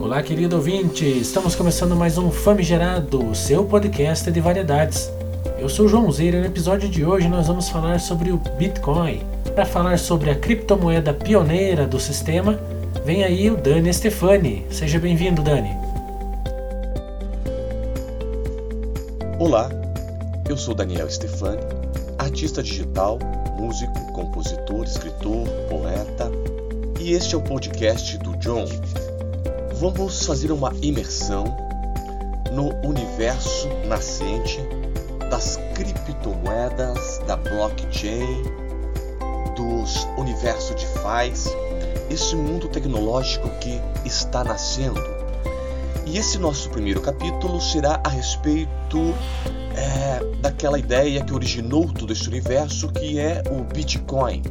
Olá, querido ouvinte! Estamos começando mais um Famigerado, seu podcast de variedades. Eu sou o João Zeira e no episódio de hoje nós vamos falar sobre o Bitcoin. Para falar sobre a criptomoeda pioneira do sistema, vem aí o Dani Stefani. Seja bem-vindo, Dani. Olá, eu sou Daniel Stefani, artista digital, músico, compositor, escritor, poeta, e este é o podcast do John Vamos fazer uma imersão no universo nascente das criptomoedas, da blockchain, dos universo de FIs, esse mundo tecnológico que está nascendo. E esse nosso primeiro capítulo será a respeito é, daquela ideia que originou todo esse universo, que é o Bitcoin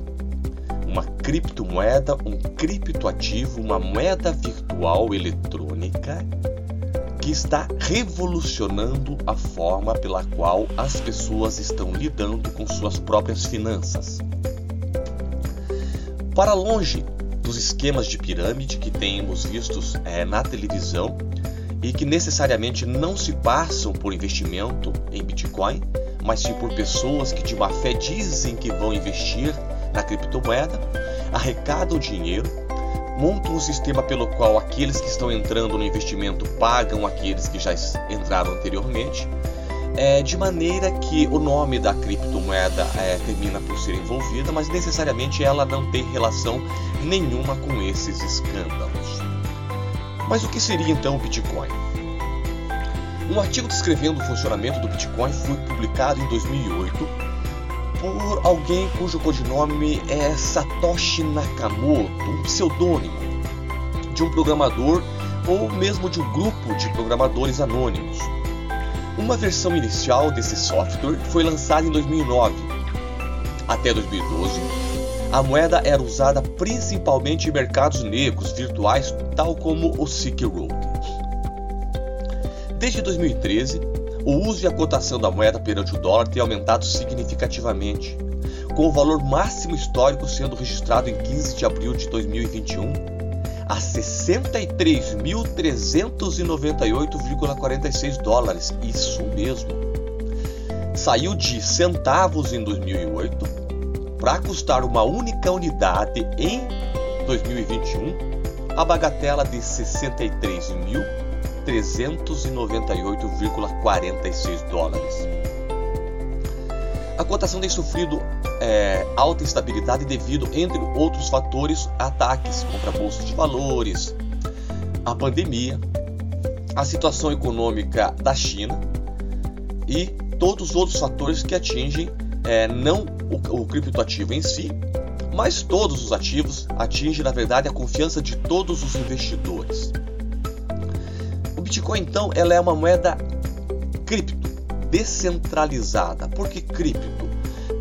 uma criptomoeda, um criptoativo, uma moeda virtual eletrônica que está revolucionando a forma pela qual as pessoas estão lidando com suas próprias finanças. Para longe dos esquemas de pirâmide que temos vistos é, na televisão e que necessariamente não se passam por investimento em Bitcoin, mas sim por pessoas que de má fé dizem que vão investir na criptomoeda, arrecadam dinheiro, montam um sistema pelo qual aqueles que estão entrando no investimento pagam aqueles que já entraram anteriormente, é, de maneira que o nome da criptomoeda é, termina por ser envolvida, mas necessariamente ela não tem relação nenhuma com esses escândalos. Mas o que seria então o Bitcoin? Um artigo descrevendo o funcionamento do Bitcoin foi publicado em 2008 por alguém cujo codinome é Satoshi Nakamoto, um pseudônimo de um programador ou mesmo de um grupo de programadores anônimos. Uma versão inicial desse software foi lançada em 2009. Até 2012, a moeda era usada principalmente em mercados negros virtuais, tal como o Silk Road. Desde 2013, o uso e a cotação da moeda perante o dólar tem aumentado significativamente, com o valor máximo histórico sendo registrado em 15 de abril de 2021 a 63.398,46 dólares. Isso mesmo. Saiu de centavos em 2008 para custar uma única unidade em 2021 a bagatela de 63 mil 398,46 dólares. A cotação tem sofrido é, alta instabilidade devido, entre outros fatores, a ataques contra a bolsa de valores, a pandemia, a situação econômica da China e todos os outros fatores que atingem é, não o, o criptoativo em si, mas todos os ativos atingem, na verdade, a confiança de todos os investidores. Bitcoin, então, ela é uma moeda cripto, descentralizada. Por que cripto?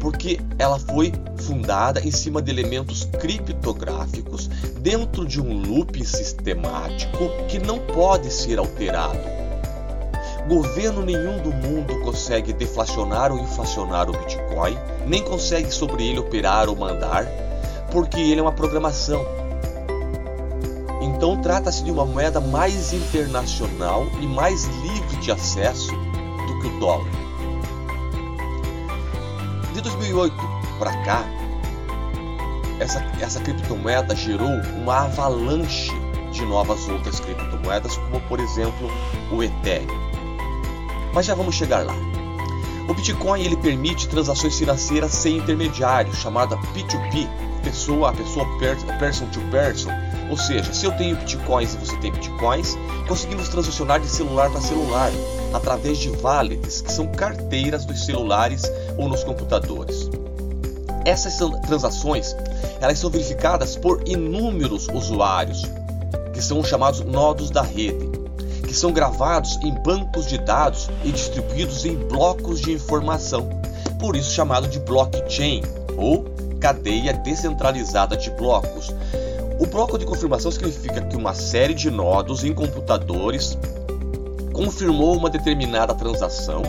Porque ela foi fundada em cima de elementos criptográficos dentro de um loop sistemático que não pode ser alterado. Governo nenhum do mundo consegue deflacionar ou inflacionar o Bitcoin, nem consegue sobre ele operar ou mandar, porque ele é uma programação então trata-se de uma moeda mais internacional e mais livre de acesso do que o dólar. De 2008 para cá, essa, essa criptomoeda gerou uma avalanche de novas outras criptomoedas, como por exemplo o Ethereum. Mas já vamos chegar lá. O Bitcoin ele permite transações financeiras sem intermediário, chamada P2P, pessoa a pessoa, person to person, ou seja, se eu tenho bitcoins e você tem bitcoins, conseguimos transacionar de celular para celular através de wallets, que são carteiras dos celulares ou nos computadores. Essas transações elas são verificadas por inúmeros usuários, que são chamados nodos da rede, que são gravados em bancos de dados e distribuídos em blocos de informação, por isso chamado de blockchain ou cadeia descentralizada de blocos, o bloco de confirmação significa que uma série de nodos em computadores confirmou uma determinada transação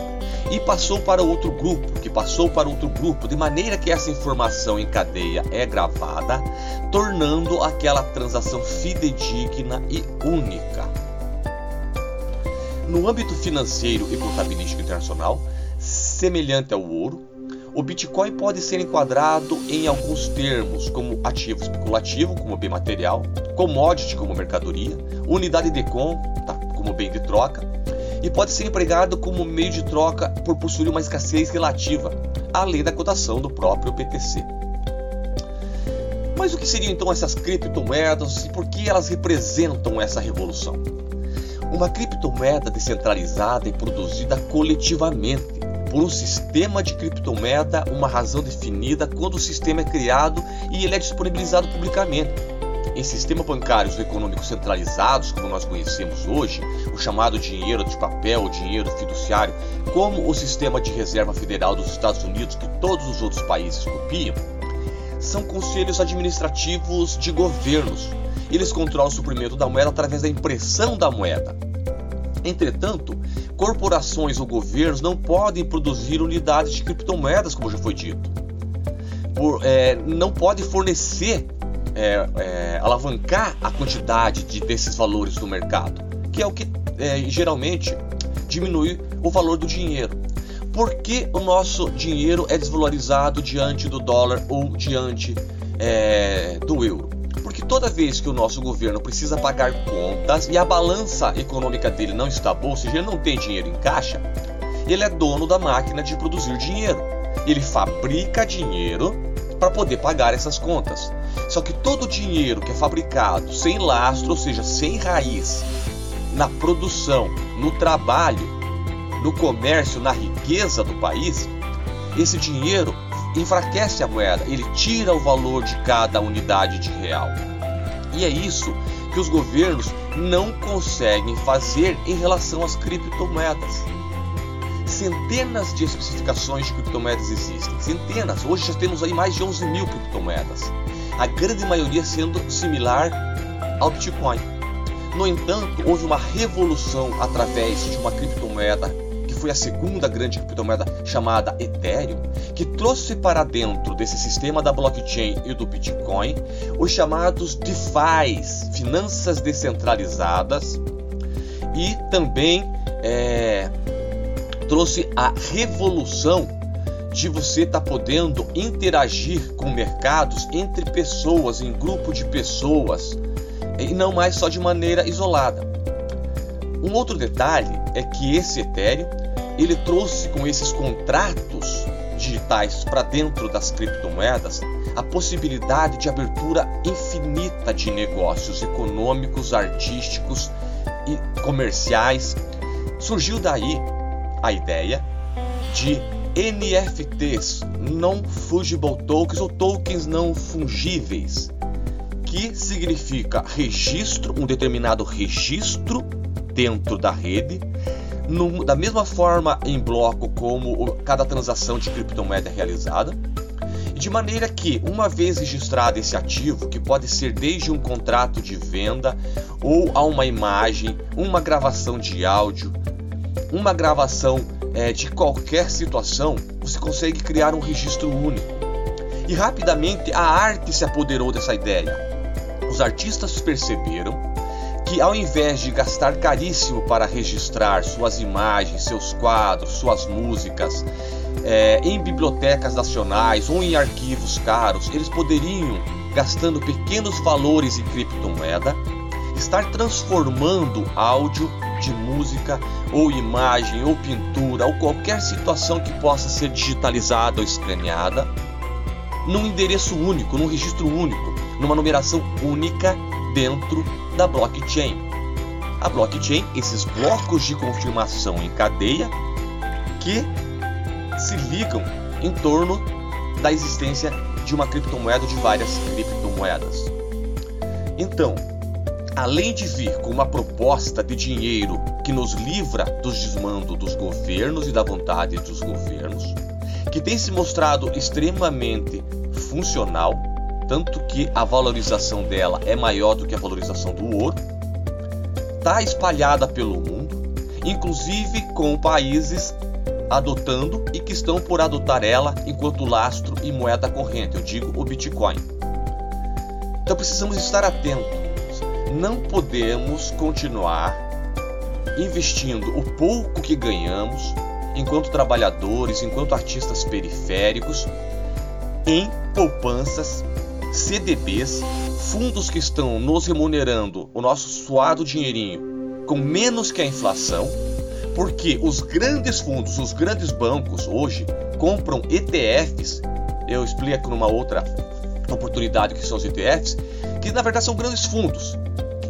e passou para outro grupo, que passou para outro grupo, de maneira que essa informação em cadeia é gravada, tornando aquela transação fidedigna e única. No âmbito financeiro e contabilístico internacional, semelhante ao ouro, o Bitcoin pode ser enquadrado em alguns termos, como ativo especulativo, como bem material, commodity, como mercadoria, unidade de conta, como bem de troca, e pode ser empregado como meio de troca por possuir uma escassez relativa, além da cotação do próprio BTC. Mas o que seriam então essas criptomoedas e por que elas representam essa revolução? Uma criptomoeda descentralizada e produzida coletivamente por um sistema de criptomoeda, uma razão definida quando o sistema é criado e ele é disponibilizado publicamente em sistemas bancários econômicos centralizados, como nós conhecemos hoje, o chamado dinheiro de papel, o dinheiro fiduciário, como o sistema de reserva federal dos Estados Unidos, que todos os outros países copiam, são conselhos administrativos de governos. Eles controlam o suprimento da moeda através da impressão da moeda. Entretanto, corporações ou governos não podem produzir unidades de criptomoedas, como já foi dito. Por, é, não pode fornecer é, é, alavancar a quantidade de, desses valores no mercado, que é o que é, geralmente diminui o valor do dinheiro. Por que o nosso dinheiro é desvalorizado diante do dólar ou diante é, do euro? Toda vez que o nosso governo precisa pagar contas e a balança econômica dele não está boa, ou seja, ele não tem dinheiro em caixa, ele é dono da máquina de produzir dinheiro. Ele fabrica dinheiro para poder pagar essas contas. Só que todo o dinheiro que é fabricado sem lastro, ou seja, sem raiz, na produção, no trabalho, no comércio, na riqueza do país, esse dinheiro enfraquece a moeda, ele tira o valor de cada unidade de real. E é isso que os governos não conseguem fazer em relação às criptomoedas centenas de especificações de criptomoedas existem, centenas. Hoje já temos aí mais de 11 mil criptomoedas, a grande maioria sendo similar ao Bitcoin. No entanto, houve uma revolução através de uma criptomoeda foi a segunda grande criptomoeda chamada Ethereum, que trouxe para dentro desse sistema da blockchain e do Bitcoin os chamados DeFi, finanças descentralizadas, e também é, trouxe a revolução de você estar tá podendo interagir com mercados entre pessoas, em grupo de pessoas, e não mais só de maneira isolada. Um outro detalhe é que esse Ethereum ele trouxe com esses contratos digitais para dentro das criptomoedas a possibilidade de abertura infinita de negócios econômicos, artísticos e comerciais. Surgiu daí a ideia de NFTs, Non Fungible Tokens ou tokens não fungíveis, que significa registro, um determinado registro dentro da rede, da mesma forma em bloco como cada transação de criptomoeda é realizada, de maneira que, uma vez registrado esse ativo, que pode ser desde um contrato de venda ou a uma imagem, uma gravação de áudio, uma gravação é, de qualquer situação, você consegue criar um registro único. E rapidamente a arte se apoderou dessa ideia. Os artistas perceberam que ao invés de gastar caríssimo para registrar suas imagens, seus quadros, suas músicas é, em bibliotecas nacionais ou em arquivos caros, eles poderiam, gastando pequenos valores em criptomoeda, estar transformando áudio de música ou imagem ou pintura ou qualquer situação que possa ser digitalizada ou escaneada num endereço único, num registro único, numa numeração única dentro da blockchain. A blockchain, esses blocos de confirmação em cadeia que se ligam em torno da existência de uma criptomoeda de várias criptomoedas. Então, além de vir com uma proposta de dinheiro que nos livra dos desmandos dos governos e da vontade dos governos, que tem se mostrado extremamente funcional, tanto que a valorização dela é maior do que a valorização do ouro, está espalhada pelo mundo, inclusive com países adotando e que estão por adotar ela enquanto lastro e moeda corrente, eu digo o Bitcoin. Então precisamos estar atentos. Não podemos continuar investindo o pouco que ganhamos enquanto trabalhadores, enquanto artistas periféricos, em poupanças, CDBs, fundos que estão nos remunerando o nosso suado dinheirinho com menos que a inflação, porque os grandes fundos, os grandes bancos hoje compram ETFs. Eu explico numa outra oportunidade que são os ETFs, que na verdade são grandes fundos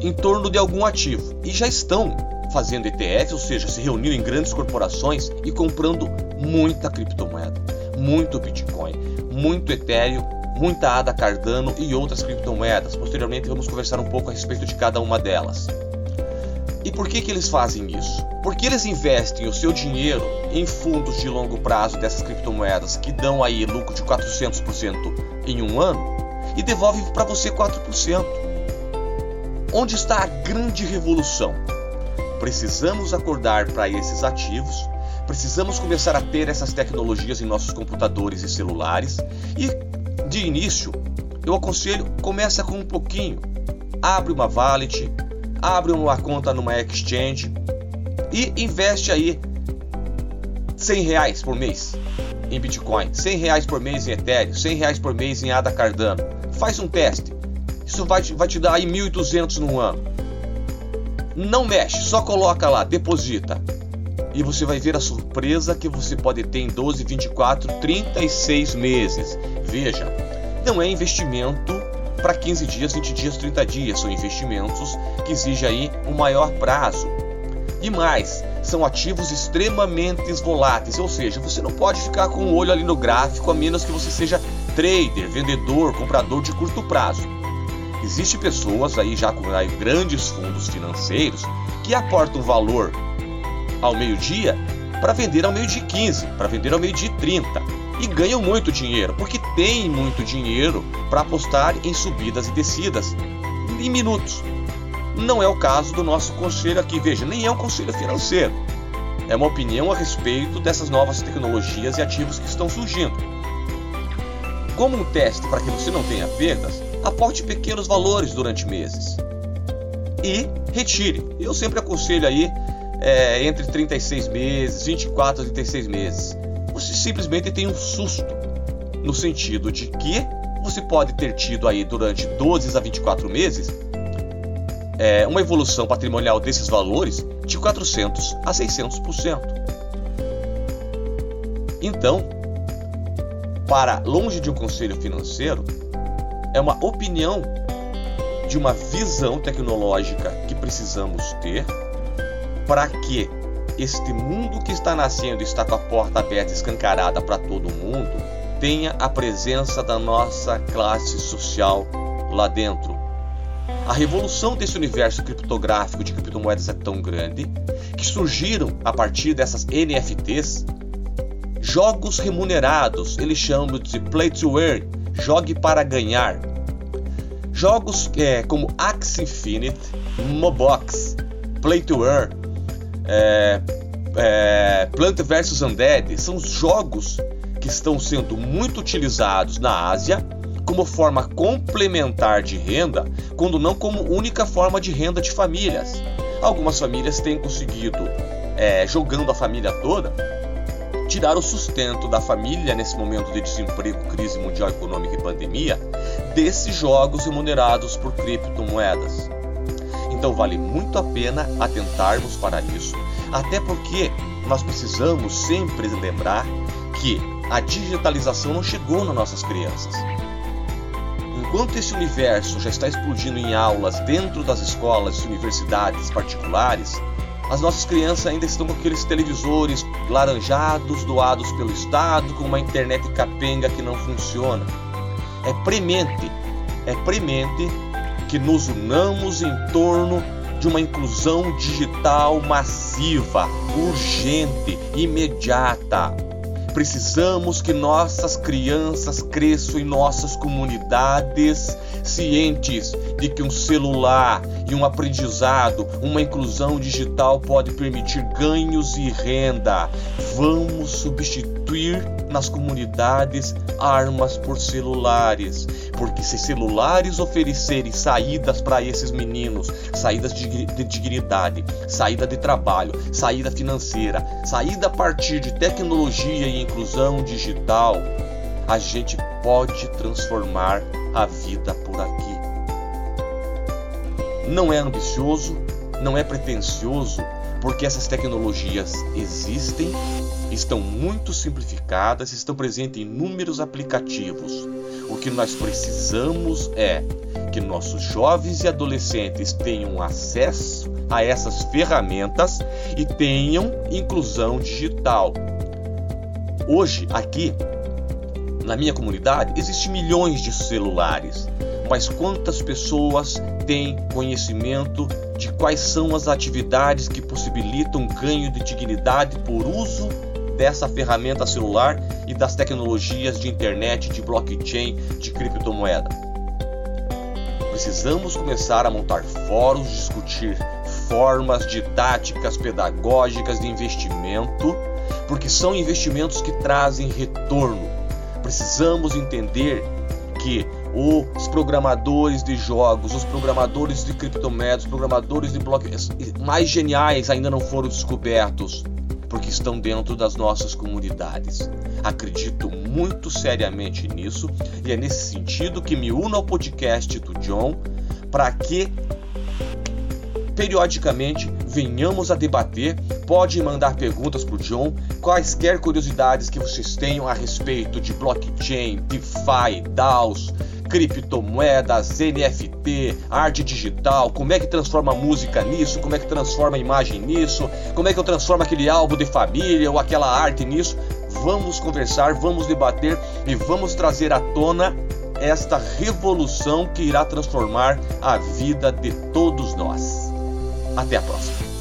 em torno de algum ativo e já estão fazendo ETFs, ou seja, se reunindo em grandes corporações e comprando muita criptomoeda, muito Bitcoin, muito Ethereum, muita ADA Cardano e outras criptomoedas. Posteriormente vamos conversar um pouco a respeito de cada uma delas. E por que, que eles fazem isso? Porque eles investem o seu dinheiro em fundos de longo prazo dessas criptomoedas que dão aí lucro de 400% em um ano e devolvem para você 4%. Onde está a grande revolução? Precisamos acordar para esses ativos, precisamos começar a ter essas tecnologias em nossos computadores e celulares e de início eu aconselho começa com um pouquinho, abre uma wallet, abre uma conta numa exchange e investe aí 100 reais por mês em Bitcoin, 100 reais por mês em Ethereum, 100 reais por mês em ADA Cardano. Faz um teste. Isso vai, vai te dar aí 1.200 no ano. Não mexe, só coloca lá, deposita. E você vai ver a surpresa que você pode ter em 12, 24, 36 meses. Veja, não é investimento para 15 dias, 20 dias, 30 dias. São investimentos que exigem aí um maior prazo. E mais, são ativos extremamente voláteis, ou seja, você não pode ficar com o olho ali no gráfico a menos que você seja trader, vendedor, comprador de curto prazo. Existem pessoas aí já com grandes fundos financeiros que aportam valor ao meio-dia para vender ao meio-dia 15, para vender ao meio-dia 30 e ganham muito dinheiro, porque têm muito dinheiro para apostar em subidas e descidas em minutos. Não é o caso do nosso conselho aqui, veja, nem é um conselho financeiro. É uma opinião a respeito dessas novas tecnologias e ativos que estão surgindo. Como um teste para que você não tenha perdas, aporte pequenos valores durante meses e retire. Eu sempre aconselho aí é, entre 36 meses, 24 a 36 meses. Você simplesmente tem um susto, no sentido de que você pode ter tido aí durante 12 a 24 meses é, uma evolução patrimonial desses valores de 400 a 600%. Então, para longe de um conselho financeiro, é uma opinião de uma visão tecnológica que precisamos ter para que este mundo que está nascendo está com a porta aberta escancarada para todo mundo tenha a presença da nossa classe social lá dentro. A revolução desse universo criptográfico de criptomoedas é tão grande que surgiram a partir dessas NFTs jogos remunerados, eles chamam de play to earn, jogue para ganhar. Jogos é, como Axie Infinite, Mobox, Play to Earn, é, é, Plant vs Undead são jogos que estão sendo muito utilizados na Ásia como forma complementar de renda, quando não como única forma de renda de famílias. Algumas famílias têm conseguido, é, jogando a família toda, tirar o sustento da família nesse momento de desemprego, crise mundial econômica e pandemia desses jogos remunerados por criptomoedas. Então vale muito a pena atentarmos para isso, até porque nós precisamos sempre lembrar que a digitalização não chegou nas nossas crianças. Enquanto esse universo já está explodindo em aulas dentro das escolas e universidades particulares, as nossas crianças ainda estão com aqueles televisores laranjados doados pelo Estado, com uma internet capenga que não funciona. É premente, é premente que nos unamos em torno de uma inclusão digital massiva, urgente, imediata. Precisamos que nossas crianças cresçam em nossas comunidades cientes de que um celular e um aprendizado, uma inclusão digital pode permitir ganhos e renda. Vamos substituir nas comunidades armas por celulares, porque se celulares oferecerem saídas para esses meninos, saídas de, de dignidade, saída de trabalho, saída financeira, saída a partir de tecnologia e inclusão digital, a gente pode transformar a vida por aqui. Não é ambicioso, não é pretensioso, porque essas tecnologias existem, estão muito simplificadas, estão presentes em inúmeros aplicativos. O que nós precisamos é que nossos jovens e adolescentes tenham acesso a essas ferramentas e tenham inclusão digital. Hoje, aqui na minha comunidade, existem milhões de celulares, mas quantas pessoas têm conhecimento de quais são as atividades que possibilitam ganho de dignidade por uso dessa ferramenta celular e das tecnologias de internet, de blockchain, de criptomoeda? Precisamos começar a montar fóruns, discutir formas didáticas, pedagógicas de investimento, porque são investimentos que trazem retorno precisamos entender que os programadores de jogos, os programadores de criptomoedas, os programadores de blockchain mais geniais ainda não foram descobertos, porque estão dentro das nossas comunidades. Acredito muito seriamente nisso e é nesse sentido que me uno ao podcast do John para que periodicamente venhamos a debater. Pode mandar perguntas para o John, quaisquer curiosidades que vocês tenham a respeito de blockchain, DeFi, DAOs, criptomoedas, NFT, arte digital, como é que transforma a música nisso, como é que transforma a imagem nisso, como é que eu transformo aquele álbum de família ou aquela arte nisso. Vamos conversar, vamos debater e vamos trazer à tona esta revolução que irá transformar a vida de todos nós. Até a próxima.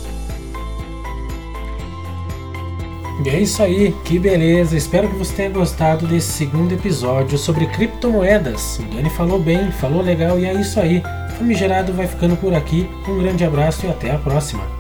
E é isso aí, que beleza! Espero que você tenha gostado desse segundo episódio sobre criptomoedas. O Dani falou bem, falou legal e é isso aí. Famigerado vai ficando por aqui. Um grande abraço e até a próxima.